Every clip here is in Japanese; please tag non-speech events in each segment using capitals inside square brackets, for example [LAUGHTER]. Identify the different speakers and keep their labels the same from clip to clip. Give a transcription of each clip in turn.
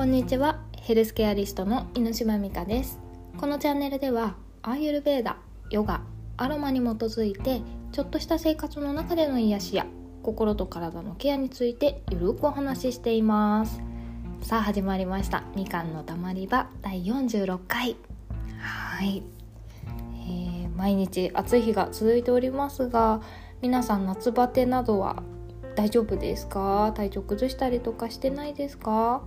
Speaker 1: こんにちは。ヘルスケアリストの犬島美香です。このチャンネルではアーユルベーダヨガアロマに基づいてちょっとした生活の中での癒しや心と体のケアについてゆるくお話ししています。さあ始まりました。みかんのたまり場第46回。はい、えー、毎日暑い日が続いておりますが皆さん夏バテなどは大丈夫ですか？体調崩したりとかしてないですか？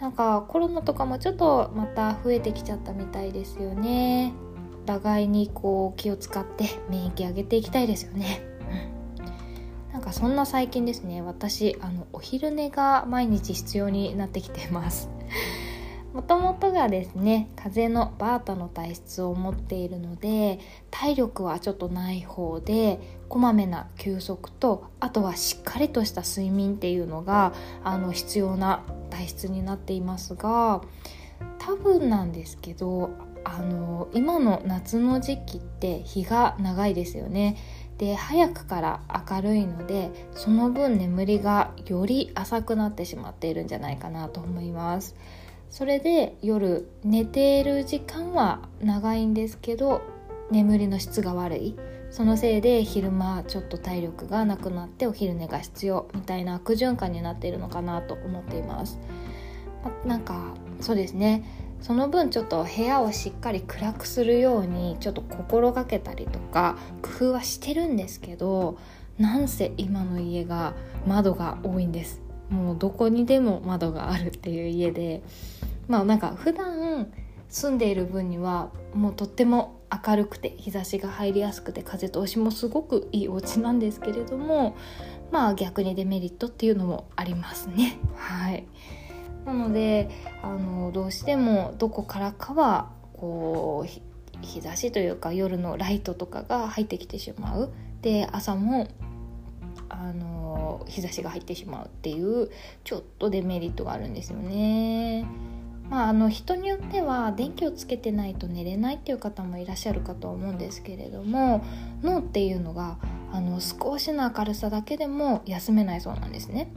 Speaker 1: なんかコロナとかもちょっとまた増えてきちゃったみたいですよね。お互いにこう気を使って免疫上げていきたいですよね、うん、なんかそんな最近ですね私あのお昼寝が毎日必要になってきてます。もともとがですね風のバータの体質を持っているので体力はちょっとない方でこまめな休息とあとはしっかりとした睡眠っていうのがあの必要な体質になっていますが多分なんですけどあの今の夏の時期って日が長いですよね。で早くから明るいのでその分眠りがより浅くなってしまっているんじゃないかなと思います。それで夜寝ている時間は長いんですけど眠りの質が悪い。そのせいで昼間ちょっと体力がなくなってお昼寝が必要みたいな悪循環になっているのかなと思っています。なんかそうですね。その分ちょっと部屋をしっかり暗くするようにちょっと心がけたりとか工夫はしてるんですけどなんせ今の家が窓が多いんです。もうどこにでも窓があるっていう家でまあなんか普段住んでいる分にはもうとっても明るくて日差しが入りやすくて風通しもすごくいいお家なんですけれどもまあ逆にデメリットっていうのもありますね。[LAUGHS] はい。なのであのどうしてもどこからかはこう日差しというか夜のライトとかが入ってきてしまう。で朝もあの日差しが入ってしまうっていうちょっとデメリットがあるんですよね。まあ、あの人によっては電気をつけてないと寝れないっていう方もいらっしゃるかと思うんですけれども脳っていうのがあの少しの明るさだけでも休めないそうなんですね。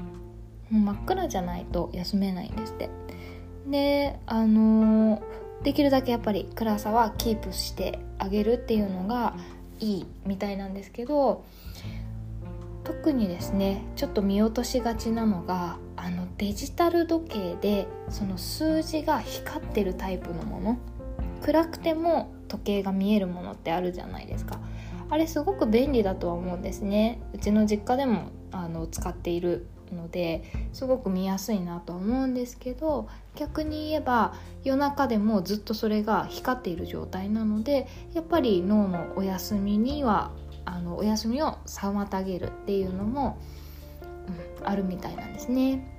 Speaker 1: もう真っ暗じゃないと休めないんですって。であのできるだけやっぱり暗さはキープしてあげるっていうのがいいみたいなんですけど特にですねちょっと見落としがちなのがあのデジタル時計でその数字が光ってるタイプのもの。暗くても時計が見えるものってあるじゃないですか。あれすごく便利だとは思うんですね。うちの実家でもあの使っているのですごく見やすいなとは思うんですけど逆に言えば夜中でもずっとそれが光っている状態なのでやっぱり脳のお休みにはあのお休みを妨げるっていうのもうん、あるみたいなんですね。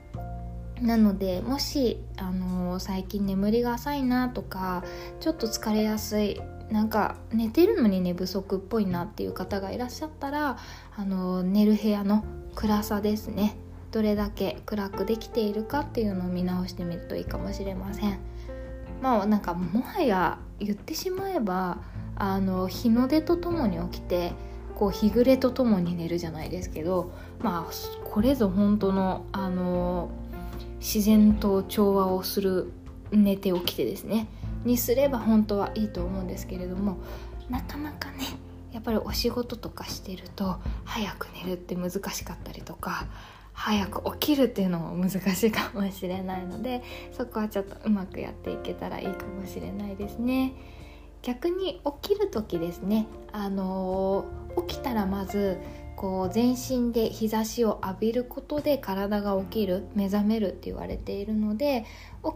Speaker 1: なのでもし、あのー、最近眠りが浅いなとかちょっと疲れやすいなんか寝てるのに寝不足っぽいなっていう方がいらっしゃったら、あのー、寝る部屋の暗さですねどれだけ暗くできているかっていうのを見直してみるといいかもしれません。まあなんかもはや言ってしまえばあの日の出とともに起きてこう日暮れとともに寝るじゃないですけどまあこれぞ本当のあの自然と調和をする寝て起きてですねにすれば本当はいいと思うんですけれどもなかなかねやっぱりお仕事とかしてると早く寝るって難しかったりとか早く起きるっていうのも難しいかもしれないのでそこはちょっとうまくやっていけたらいいかもしれないですね。逆に起きる時ですねあの起きたらまずこう全身で日差しを浴びることで体が起きる目覚めるって言われているので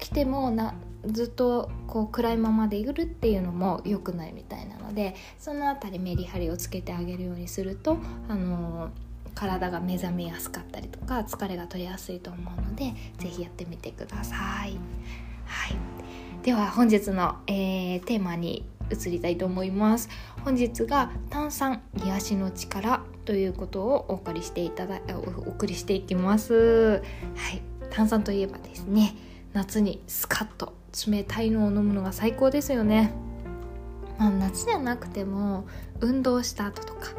Speaker 1: 起きてもなずっとこう暗いままでいるっていうのも良くないみたいなのでその辺りメリハリをつけてあげるようにするとあの体が目覚めやすかったりとか疲れが取れやすいと思うので是非やってみてください。はい、では本日の、えー、テーマに移りたいと思います。本日が炭酸癒しの力ということをお送りしていただお送りしていきます。はい。炭酸といえばですね夏にスカッと冷たいのを飲むのが最高ですよね。まあ、夏じゃなくても運動した後とか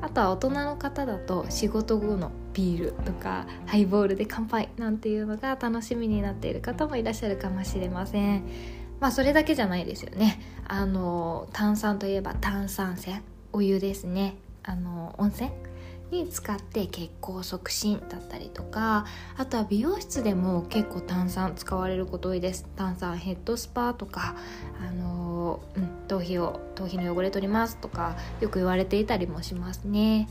Speaker 1: あとは大人の方だと仕事後のビールとかハイボールで乾杯なんていうのが楽しみになっている方もいらっしゃるかもしれません。まあそれだけじゃないですよね。あの炭酸といえば炭酸泉。お湯ですね。あの温泉に使って血行促進だったりとかあとは美容室でも結構炭酸使われること多いです。炭酸ヘッドスパとかあの、うん、頭皮を頭皮の汚れ取りますとかよく言われていたりもしますね。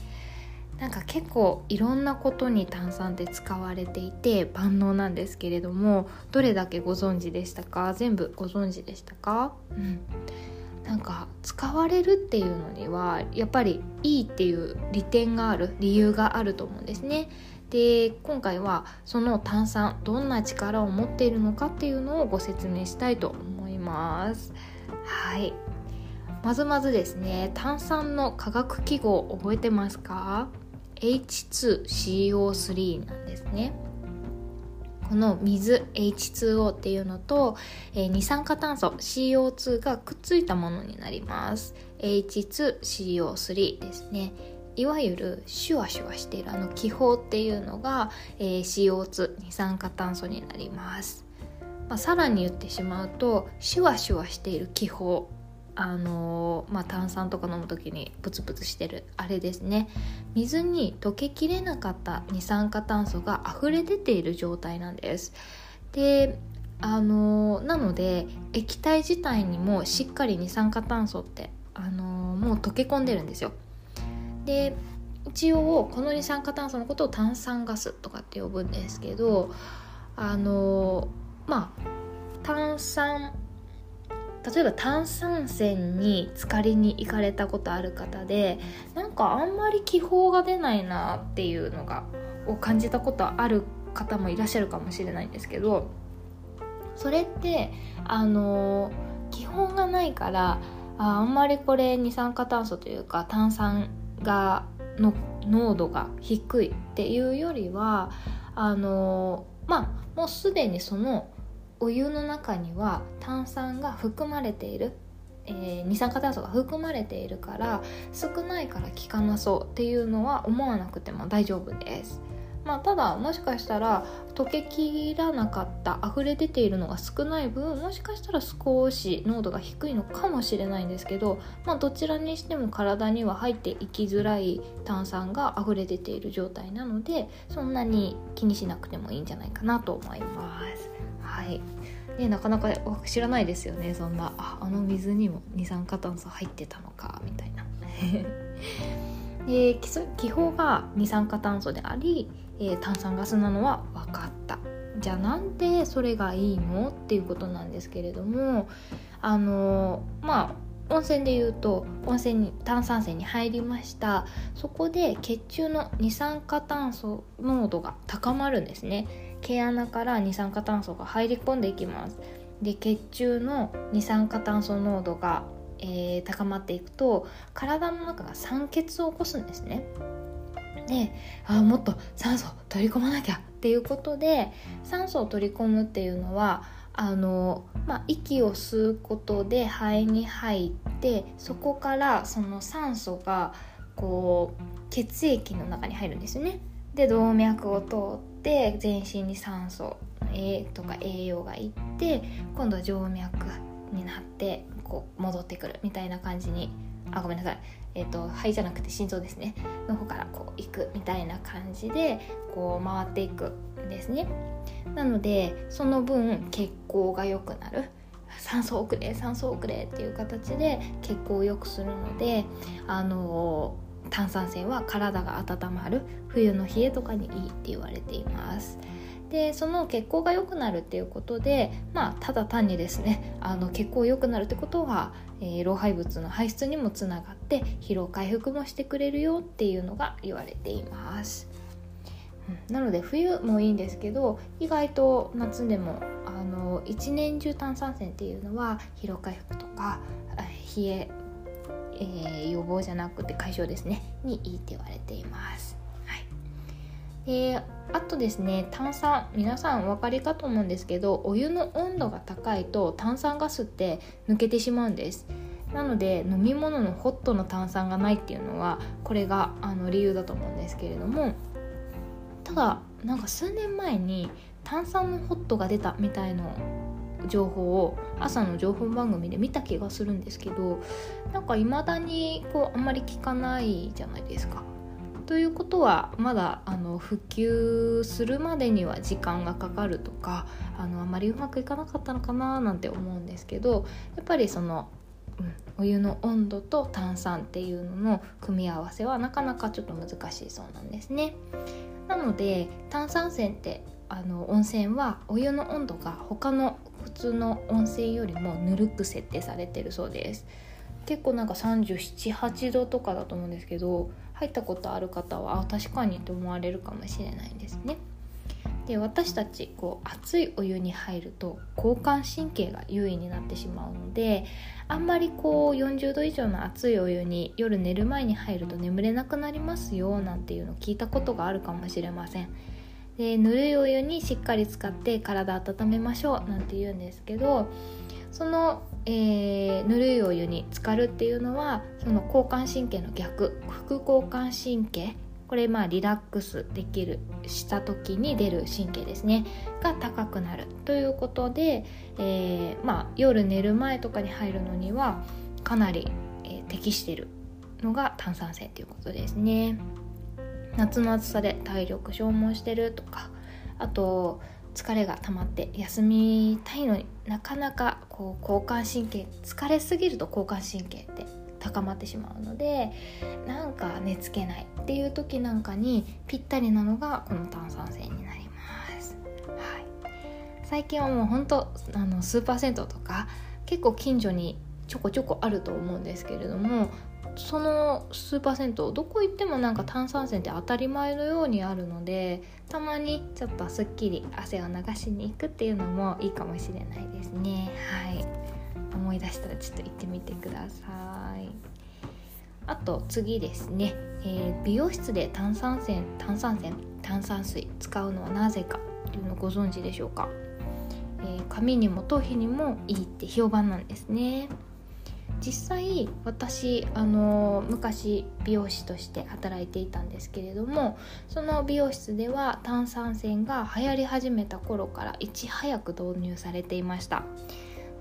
Speaker 1: なんか結構いろんなことに炭酸って使われていて万能なんですけれどもどれだけご存知でしたか？全部ご存知でしたか、うん、なんか使われるっていうのにはやっぱりいいっていう利点がある理由があると思うんですね。で今回はその炭酸どんな力を持っているのかっていうのをご説明したいと思います。はい。まずまずですね炭酸の化学記号覚えてますか？H2CO3 なんですね。この水 H2O っていうのと、えー、二酸化炭素 CO2 がくっついたものになります。H2CO3 ですね。いわゆるシュワシュワしているあの気泡っていうのが、えー、CO2 二酸化炭素になります、まあ、さらに言ってしまうとシュワシュワしている気泡あの、まあ、炭酸とか飲む時にプツプツしてるあれですね。水に溶けきれなかった二酸化炭素が溢れ出ている状態なんです。であの、なので液体自体にもしっかり二酸化炭素ってあの、もう溶け込んでるんですよ。で一応この二酸化炭素のことを炭酸ガスとかって呼ぶんですけどあのまあ炭酸例えば炭酸泉に浸かりに行かれたことある方でなんかあんまり気泡が出ないなっていうのがを感じたことある方もいらっしゃるかもしれないんですけどそれってあの気泡がないからああんまりこれ二酸化炭素というか炭酸がの濃度が低いっていうよりはあのまあもうすでにそのお湯の中には炭酸が含まれている、えー、二酸化炭素が含まれているから少ないから効かなそうっていうのは思わなくても大丈夫です。まあ、ただもしかしたら溶けきらなかった溢れ出ているのが少ない分もしかしたら少し濃度が低いのかもしれないんですけど、まあ、どちらにしても体には入っていきづらい炭酸が溢れ出ている状態なのでそんなに気にしなくてもいいんじゃないかなと思います。はい。ね、なかなか知らないですよねそんな。ああの水にも二酸化炭素入ってたのかみたいな。[LAUGHS] で気泡が二酸化炭素であり、えー、炭酸ガスなのは分かった。じゃあなんでそれがいいの？っていうことなんですけれどもあのまあ温泉でいうと温泉に炭酸泉に入りました。そこで血中の二酸化炭素濃度が高まるんですね。毛穴から二酸化炭素が入り込んでいきます。で血中の二酸化炭素濃度が、えー、高まっていくと体の中が酸欠を起こすんですね。であもっと酸素取り込まなきゃっていうことで酸素を取り込むっていうのはあの、まあ、息を吸うことで肺に入ってそこからその酸素がこう血液の中に入るんですね。で動脈を通って全身に酸素とか栄養がいって今度は静脈になってこう戻ってくるみたいな感じにあごめんなさい、えーと、肺じゃなくて心臓ですね。の方からこう行くみたいな感じでこう回っていくんですね。なのでその分血行が良くなる。酸素遅れ酸素遅れっていう形で血行を良くするのであのー炭酸泉は体が温まる冬の冷えとかにいいって言われています。でその血行が良くなるっていうことでまあただ単にですねあの血行良くなるってことは、えー、老廃物の排出にもつながって疲労回復もしてくれるよっていうのが言われています、なので冬もいいんですけど意外と夏でもあの一年中炭酸泉っていうのは疲労回復とか冷ええー、予防じゃなくて解消ですねにいいって言われています。はい、であとですね炭酸皆さんお分かりかと思うんですけどお湯の温度が高いと炭酸ガスって抜けてしまうんです。なので飲み物のホットの炭酸がないっていうのはこれがあの理由だと思うんですけれどもただなんか数年前に炭酸のホットが出たみたいな情報を朝の情報番組で見た気がするんですけどなんか未だにこうあんまり聞かないじゃないですか。ということはまだあの復旧するまでには時間がかかるとかあのあまりうまくいかなかったのかななんて思うんですけどやっぱりその、うん、お湯の温度と炭酸っていうのの組み合わせはなかなかちょっと難しいそうなんですね。なので炭酸泉ってあの温泉はお湯の温度が他の通の温泉よりもぬるく設定されてるそうです結構なんか378度とかだと思うんですけど入ったことある方はあ確かにと思われるかもしれないんですね。で私たちこう熱いお湯に入ると交感神経が優位になってしまうのであんまりこう40度以上の熱いお湯に夜寝る前に入ると眠れなくなりますよなんていうのを聞いたことがあるかもしれません。でぬるいお湯にしっかり使って体温めましょうなんて言うんですけどその、えー、ぬるいお湯に浸かるっていうのはその交感神経の逆副交感神経これまあリラックスできるした時に出る神経ですねが高くなるということで、えー、まあ、夜寝る前とかに入るのにはかなり、えー、適してるのが炭酸泉ということですね。夏の暑さで体力消耗してるとかあと疲れが溜まって休みたいのになかなかこう交感神経疲れすぎると交感神経って高まってしまうのでなんか寝つけないっていう時なんかにぴったりなのがこの炭酸泉になります、はい、最近はもうほんとあのスーパー銭湯とか結構近所にちょこちょこあると思うんですけれどもそのスーパー銭湯どこ行ってもなんか炭酸泉って当たり前のようにあるのでたまにちょっとすっきり汗を流しに行くっていうのもいいかもしれないですね。はい。思い出したらちょっと行ってみてください。あと次ですね、えー、美容室で炭酸泉炭酸泉炭酸水使うのはなぜかっていうのご存知でしょうか、えー、髪にも頭皮にもいいって評判なんですね。実際私あの昔美容師として働いていたんですけれどもその美容室では炭酸泉が流行り始めた頃からいち早く導入されていました。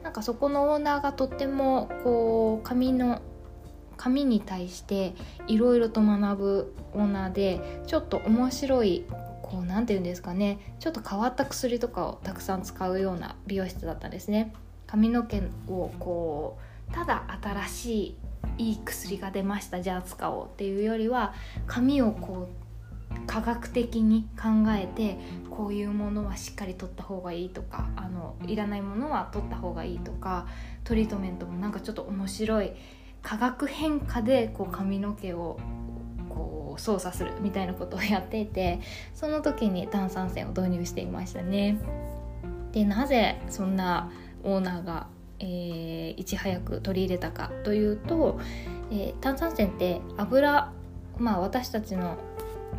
Speaker 1: なんかそこのオーナーがとってもこう髪の髪に対していろいろと学ぶオーナーでちょっと面白いこう何て言うんですかねちょっと変わった薬とかをたくさん使うような美容室だったんですね。髪の毛をこうただ新しいいい薬が出ましたじゃあ使おうっていうよりは髪をこう科学的に考えてこういうものはしっかり取った方がいいとかあのいらないものは取った方がいいとかトリートメントもなんかちょっと面白い化学変化でこう髪の毛をこう操作するみたいなことをやっていてその時に炭酸泉を導入していましたね。でなぜそんなオーナーがえー、いち早く取り入れたかというと、えー、炭酸泉って油まあ私たちの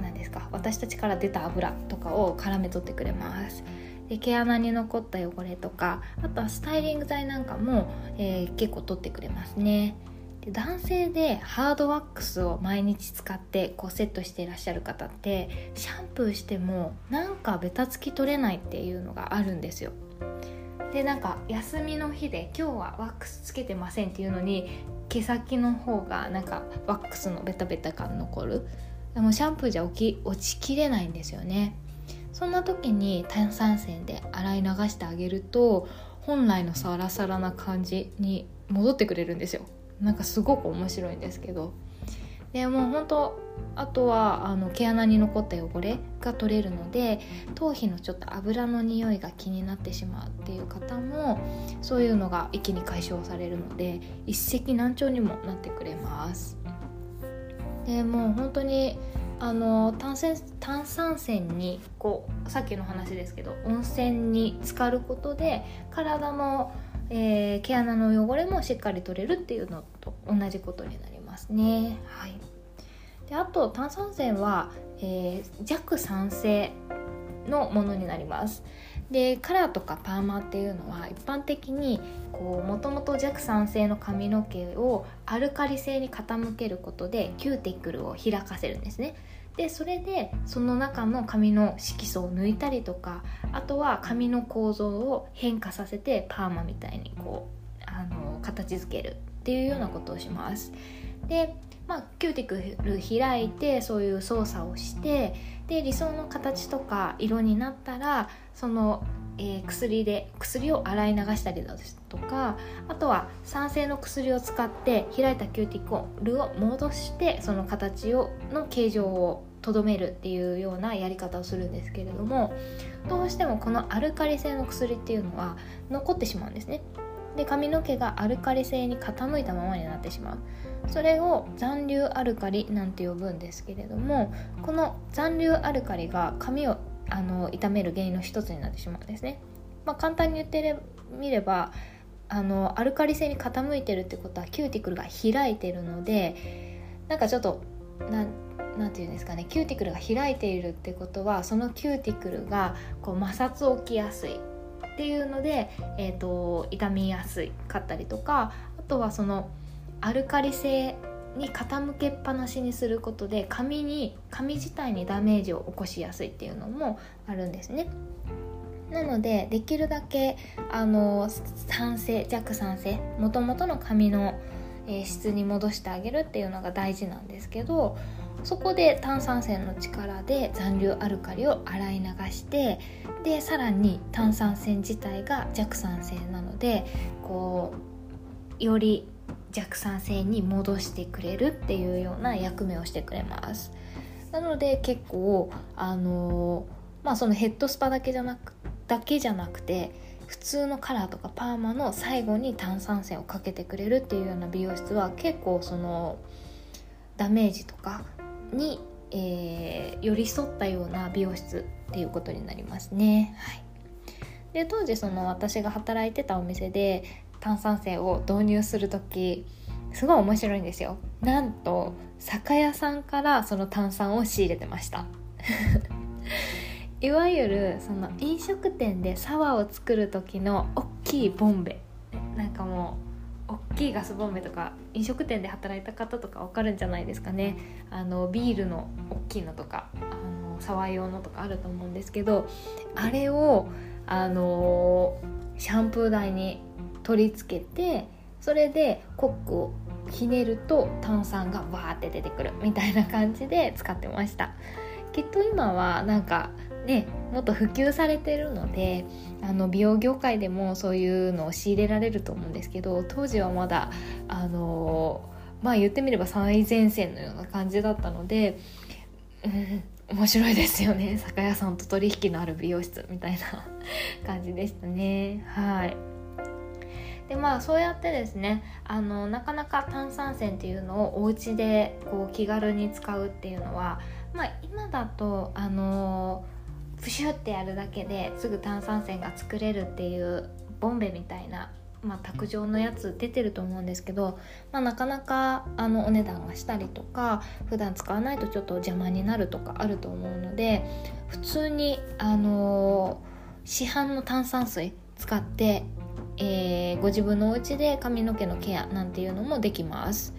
Speaker 1: 何ですか私たちから出た油とかを絡め取ってくれます。で毛穴に残った汚れとかあとはスタイリング剤なんかも、えー、結構取ってくれますね。で男性でハードワックスを毎日使ってこうセットしていらっしゃる方ってシャンプーしてもなんかベタつき取れないっていうのがあるんですよ。でなんか休みの日で今日はワックスつけてませんっていうのに毛先の方がなんかワックスのベタベタ感残る。でもシャンプーじゃ落き落ちきれないんですよね。そんな時に炭酸泉で洗い流してあげると本来のサラサラな感じに戻ってくれるんですよ。なんかすごく面白いんですけど。でもう本当あとはあの毛穴に残った汚れが取れるので頭皮のちょっと油の匂いが気になってしまうっていう方もそういうのが一気に解消されるので一石何鳥にもなってくれます。でもう本当にあの炭酸炭酸泉にこうさっきの話ですけど温泉に浸かることで体の、えー、毛穴の汚れもしっかり取れるっていうのと同じことになりますね。はい。であと炭酸泉は、えー、弱酸性のものになります。でカラーとかパーマっていうのは一般的にもともと弱酸性の髪の毛をアルカリ性に傾けることでキューティクルを開かせるんですね。でそれでその中の髪の色素を抜いたりとかあとは髪の構造を変化させてパーマみたいにこうあの形づけるっていうようなことをします。でまあ、キューティクル開いてそういう操作をしてで理想の形とか色になったらその、えー、薬で薬を洗い流したりだとかあとは酸性の薬を使って開いたキューティクルを戻してその形をの形状をとどめるっていうようなやり方をするんですけれどもどうしてもこのアルカリ性の薬っていうのは残ってしまうんですね。で髪の毛がアルカリ性に傾いたままになってしまう。それを残留アルカリなんて呼ぶんですけれどもこの残留アルカリが髪をあの傷める原因の一つになってしまうんですね、まあ、簡単に言ってみればあのアルカリ性に傾いてるってことはキューティクルが開いてるのでなんかちょっとなんなんていうんですかねキューティクルが開いているってことはそのキューティクルがこう摩擦起きやすいっていうので、えーと、傷みやすかったりとかあとはそのアルカリ性に傾けっぱなしにすることで髪に髪自体にダメージを起こしやすいっていうのもあるんですね。なのでできるだけあの酸性弱酸性もともとの髪の、え、質に戻してあげるっていうのが大事なんですけどそこで炭酸泉の力で残留アルカリを洗い流してでさらに炭酸泉自体が弱酸性なのでこうより弱酸性に戻してくれるっていうような役目をしてくれますなので結構あのまあそのヘッドスパだけじゃなくだけじゃなくて普通のカラーとかパーマの最後に炭酸泉をかけてくれるっていうような美容室は結構そのダメージとかに、えー、寄り添ったような美容室っていうことになりますね。はい、で当時その私が働いてたお店で炭酸泉を導入する時すごい面白いんですよ。なんと酒屋さんからその炭酸を仕入れてました。[LAUGHS] いわゆるその飲食店でサワーを作る時の大きいボンベ。なんかもう大きいガスボンベとか飲食店で働いた方とか分かるんじゃないですかね。あのビールの大きいのとかあのサワー用のとかあると思うんですけどあれをあのシャンプー台に取り付けてそれでコックをひねると炭酸がわーって出てくるみたいな感じで [LAUGHS] 使ってました。きっと今はなんかねもっと普及されてるのであの美容業界でもそういうのを仕入れられると思うんですけど当時はまだあのまあ言ってみれば最前線のような感じだったので、うん、面白いですよね。酒屋さんと取引のある美容室みたいな [LAUGHS] 感じでしたね。はい。でまあそうやってですねあのなかなか炭酸泉っていうのをお家でこう気軽に使うっていうのは、まあ、今だとあのプシュってやるだけですぐ炭酸泉が作れるっていうボンベみたいな、まあ、卓上のやつ出てると思うんですけど、まあ、なかなかあのお値段がしたりとか普段使わないとちょっと邪魔になるとかあると思うので普通にあの市販の炭酸水使ってえー、ご自分のお家で髪の毛のケアなんていうのもできます。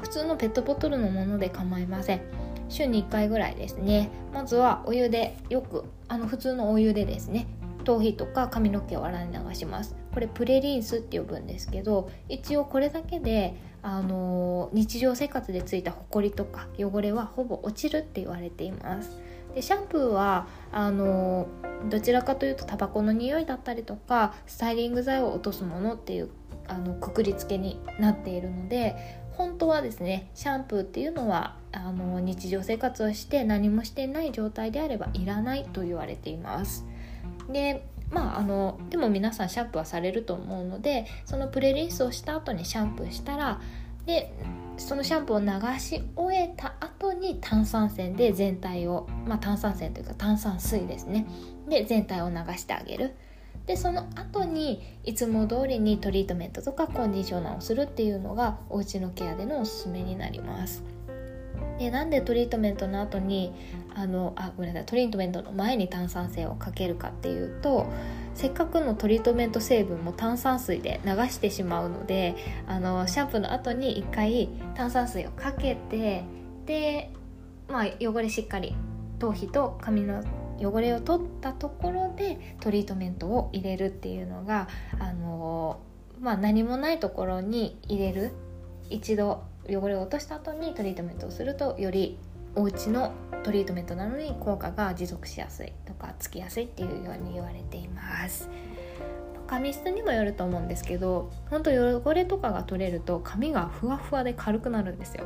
Speaker 1: 普通のペットボトルのもので構いません。週に1回ぐらいですね。まずはお湯でよくあの普通のお湯でですね頭皮とか髪の毛を洗い流します。これプレリンスって呼ぶんですけど一応これだけであの日常生活でついたホコリとか汚れはほぼ落ちるって言われています。でシャンプーはあのどちらかというとタバコの匂いだったりとかスタイリング剤を落とすものっていうあのくくりつけになっているので本当はですねシャンプーっていうのはあの日常生活をして何もしてない状態であればいらないと言われています。でまああのでも皆さんシャンプーはされると思うのでそのプレリンスをした後にシャンプーしたらでそのシャンプーを流し終えた後に炭酸泉で全体を、まあ、炭酸泉というか炭酸水ですね。で全体を流してあげる。でその後にいつも通りにトリートメントとかコンディショナーをするっていうのがおうちのケアでのおすすめになります。でなんでトリートメントの後にあのあごめんなさいトリートメントの前に炭酸泉をかけるかっていうとせっかくのトリートメント成分も炭酸水で流してしまうのであのシャンプーの後に1回炭酸水をかけてでまあ、汚れしっかり頭皮と髪の汚れを取ったところでトリートメントを入れるっていうのが、あのまあ、何もないところに入れる一度汚れを落とした後にトリートメントをするとよりお家のトリートメントなのに効果が持続しやすいとかつきやすいっていうように言われています。髪質にもよると思うんですけど本当汚れとかが取れると髪がふわふわで軽くなるんですよ。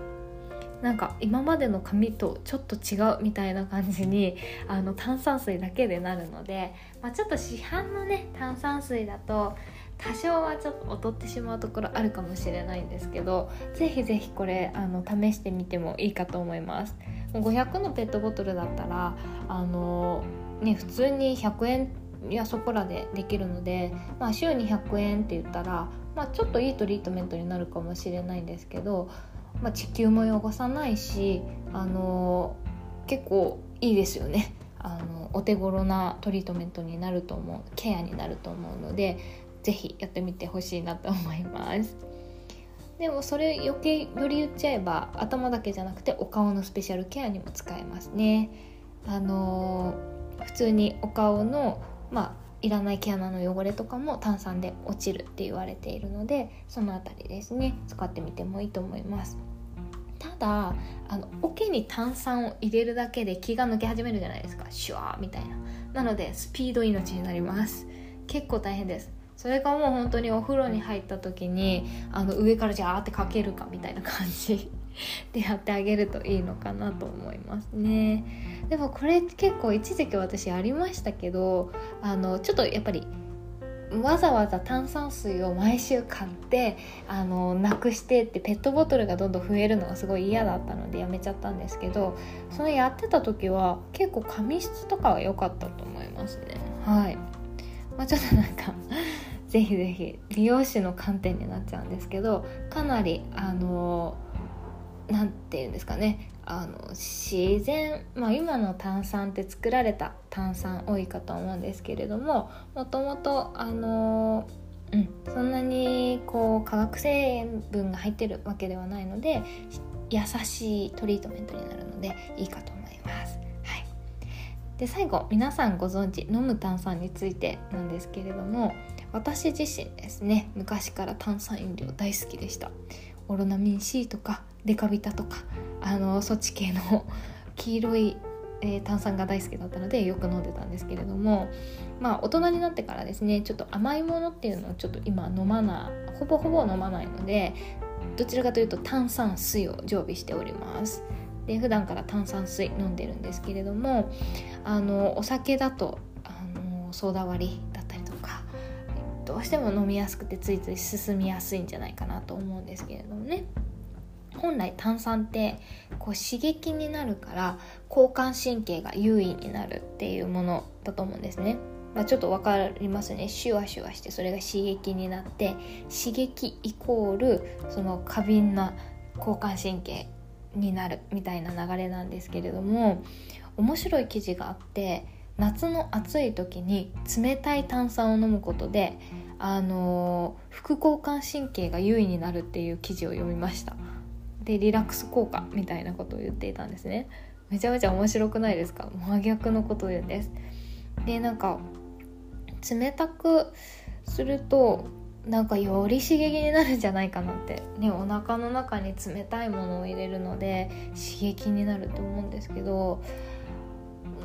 Speaker 1: なんか今までの髪とちょっと違うみたいな感じにあの炭酸水だけでなるので、まあ、ちょっと市販のね炭酸水だと多少はちょっと劣ってしまうところあるかもしれないんですけどぜひぜひこれあの試してみてもいいかと思います。500のペットボトルだったらあのね普通に100円やそこらでできるので、まあ、週に100円って言ったら、まあ、ちょっといいトリートメントになるかもしれないんですけどまあ、地球も汚さないしあの結構いいですよね。あのお手頃なトリートメントになると思うケアになると思うので是非やってみてほしいなと思います。でもそれ余計より言っちゃえば頭だけじゃなくてお顔のスペシャルケアにも使えますね。あの普通にお顔のまあいらない毛穴の汚れとかも炭酸で落ちるって言われているのでその辺りですね。使ってみてもいいと思います。ただあの桶に炭酸を入れるだけで気が抜け始めるじゃないですか。シュワーみたいな。なのでスピード命になります。結構大変です。それがもう本当にお風呂に入った時にあの上からジャーってかけるかみたいな感じ [LAUGHS] でやってあげるといいのかなと思いますね。でもこれ結構一時期私ありましたけどあのちょっとやっぱりわざわざ炭酸水を毎週買ってあのなくしてってペットボトルがどんどん増えるのがすごい嫌だったのでやめちゃったんですけどそのやってた時は結構髪質とかは良かったと思いますね。はい、まあ、ちょっとなんかぜひぜひ美容師の観点になっちゃうんですけどかなりあの何て言うんですかねあの自然、まあ、今の炭酸って作られた炭酸多いかと思うんですけれどももともとあのうん、そんなにこう化学成分が入ってるわけではないので優しいトリートメントになるのでいいかと思います。はい、で最後皆さんご存知飲む炭酸についてなんですけれども私自身ですね昔から炭酸飲料大好きでした。オロナミン C とかデカビタとかあのそっち系の黄色い、えー、炭酸が大好きだったのでよく飲んでたんですけれどもまあ大人になってからですねちょっと甘いものっていうのをちょっと今飲まないほぼほぼ飲まないのでどちらかというと炭酸水を常備しております。で普段から炭酸水飲んでるんですけれどもあのお酒だとあのソーダ割りどうしても飲みやすくてついつい進みやすいんじゃないかなと思うんですけれどもね本来炭酸ってこう刺激になるから交感神経が優位になるっていうものだと思うんですね。まあ、ちょっと分かりますねシュワシュワしてそれが刺激になって刺激イコールその過敏な交感神経になるみたいな流れなんですけれども面白い記事があって夏の暑い時に冷たい炭酸を飲むことであの副交感神経が優位になるっていう記事を読みました。でリラックス効果みたいなことを言っていたんですね。めちゃめちゃ面白くないですか？真逆のことを言うんです。でなんか冷たくするとなんかより刺激になるんじゃないかなって。ねお腹の中に冷たいものを入れるので刺激になると思うんですけど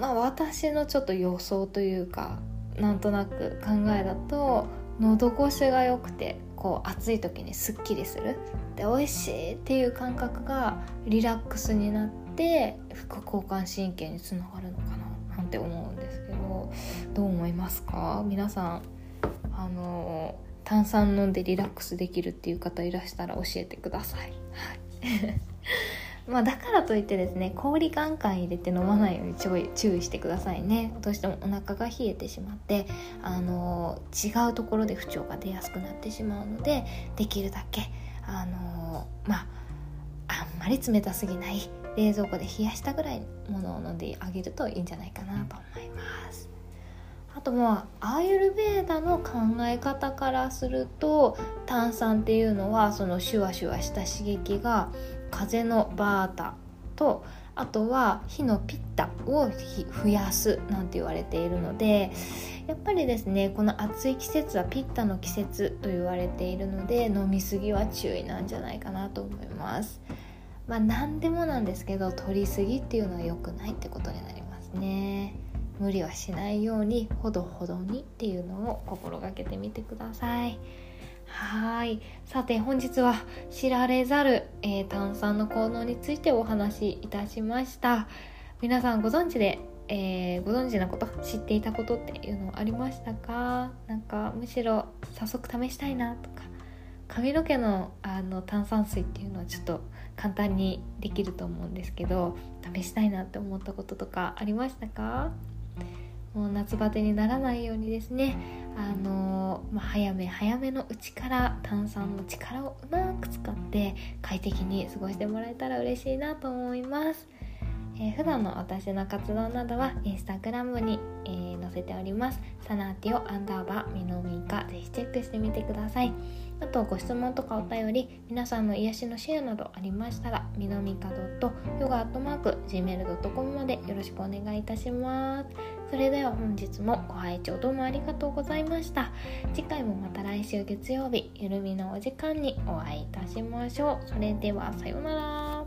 Speaker 1: まあ私のちょっと予想というかなんとなく考えだと喉越しが良くてこう暑い時にすっきりする。で美味しいっていう感覚がリラックスになって副交感神経につながるのかななんて思うんですけどどう思いますか？皆さんあの炭酸飲んでリラックスできるっていう方いらしたら教えてください。はい。まあ、だからといってですね氷ガンガン入れて飲まないように注意してくださいね。どうしてもお腹が冷えてしまってあの違うところで不調が出やすくなってしまうのでできるだけあのまああんまり冷たすぎない冷蔵庫で冷やしたぐらいものを飲んであげるといいんじゃないかなと思います。あとまあアーユルベーダの考え方からすると炭酸っていうのはそのシュワシュワした刺激が風のバータとあとは火のピッタを増やすなんて言われているのでやっぱりですねこの暑い季節はピッタの季節と言われているので飲みすぎは注意なんじゃないかなと思います。まあ何でもなんですけど取りすぎっていうのは良くないってことになりますね。無理はしないようにほどほどにっていうのを心がけてみてください。はい。さて本日は知られざる、えー、炭酸の効能についてお話しいたしました。皆さんご存知で、えー、ご存知なこと知っていたことっていうのありましたか？なんかむしろ早速試したいなとか。髪の毛のあの炭酸水っていうのはちょっと簡単にできると思うんですけど試したいなって思ったこととかありましたか？もう夏バテにならないようにですね。あのまあ、早め早めのうちから炭酸の力をうまく使って快適に過ごしてもらえたら嬉しいなと思います、えー、普段の私の活動などはインスタグラムに、えー、載せております。サナーティオアンダーバーミノミカぜひチェックしてみてください。あとご質問とかお便り皆さんの癒しのシェアなどありましたらみのみか .yoga.gmail.com までよろしくお願いいたします。それでは本日もご拝聴どうもありがとうございました。次回もまた来週月曜日ゆるみのお時間にお会いいたしましょう。それではさようなら。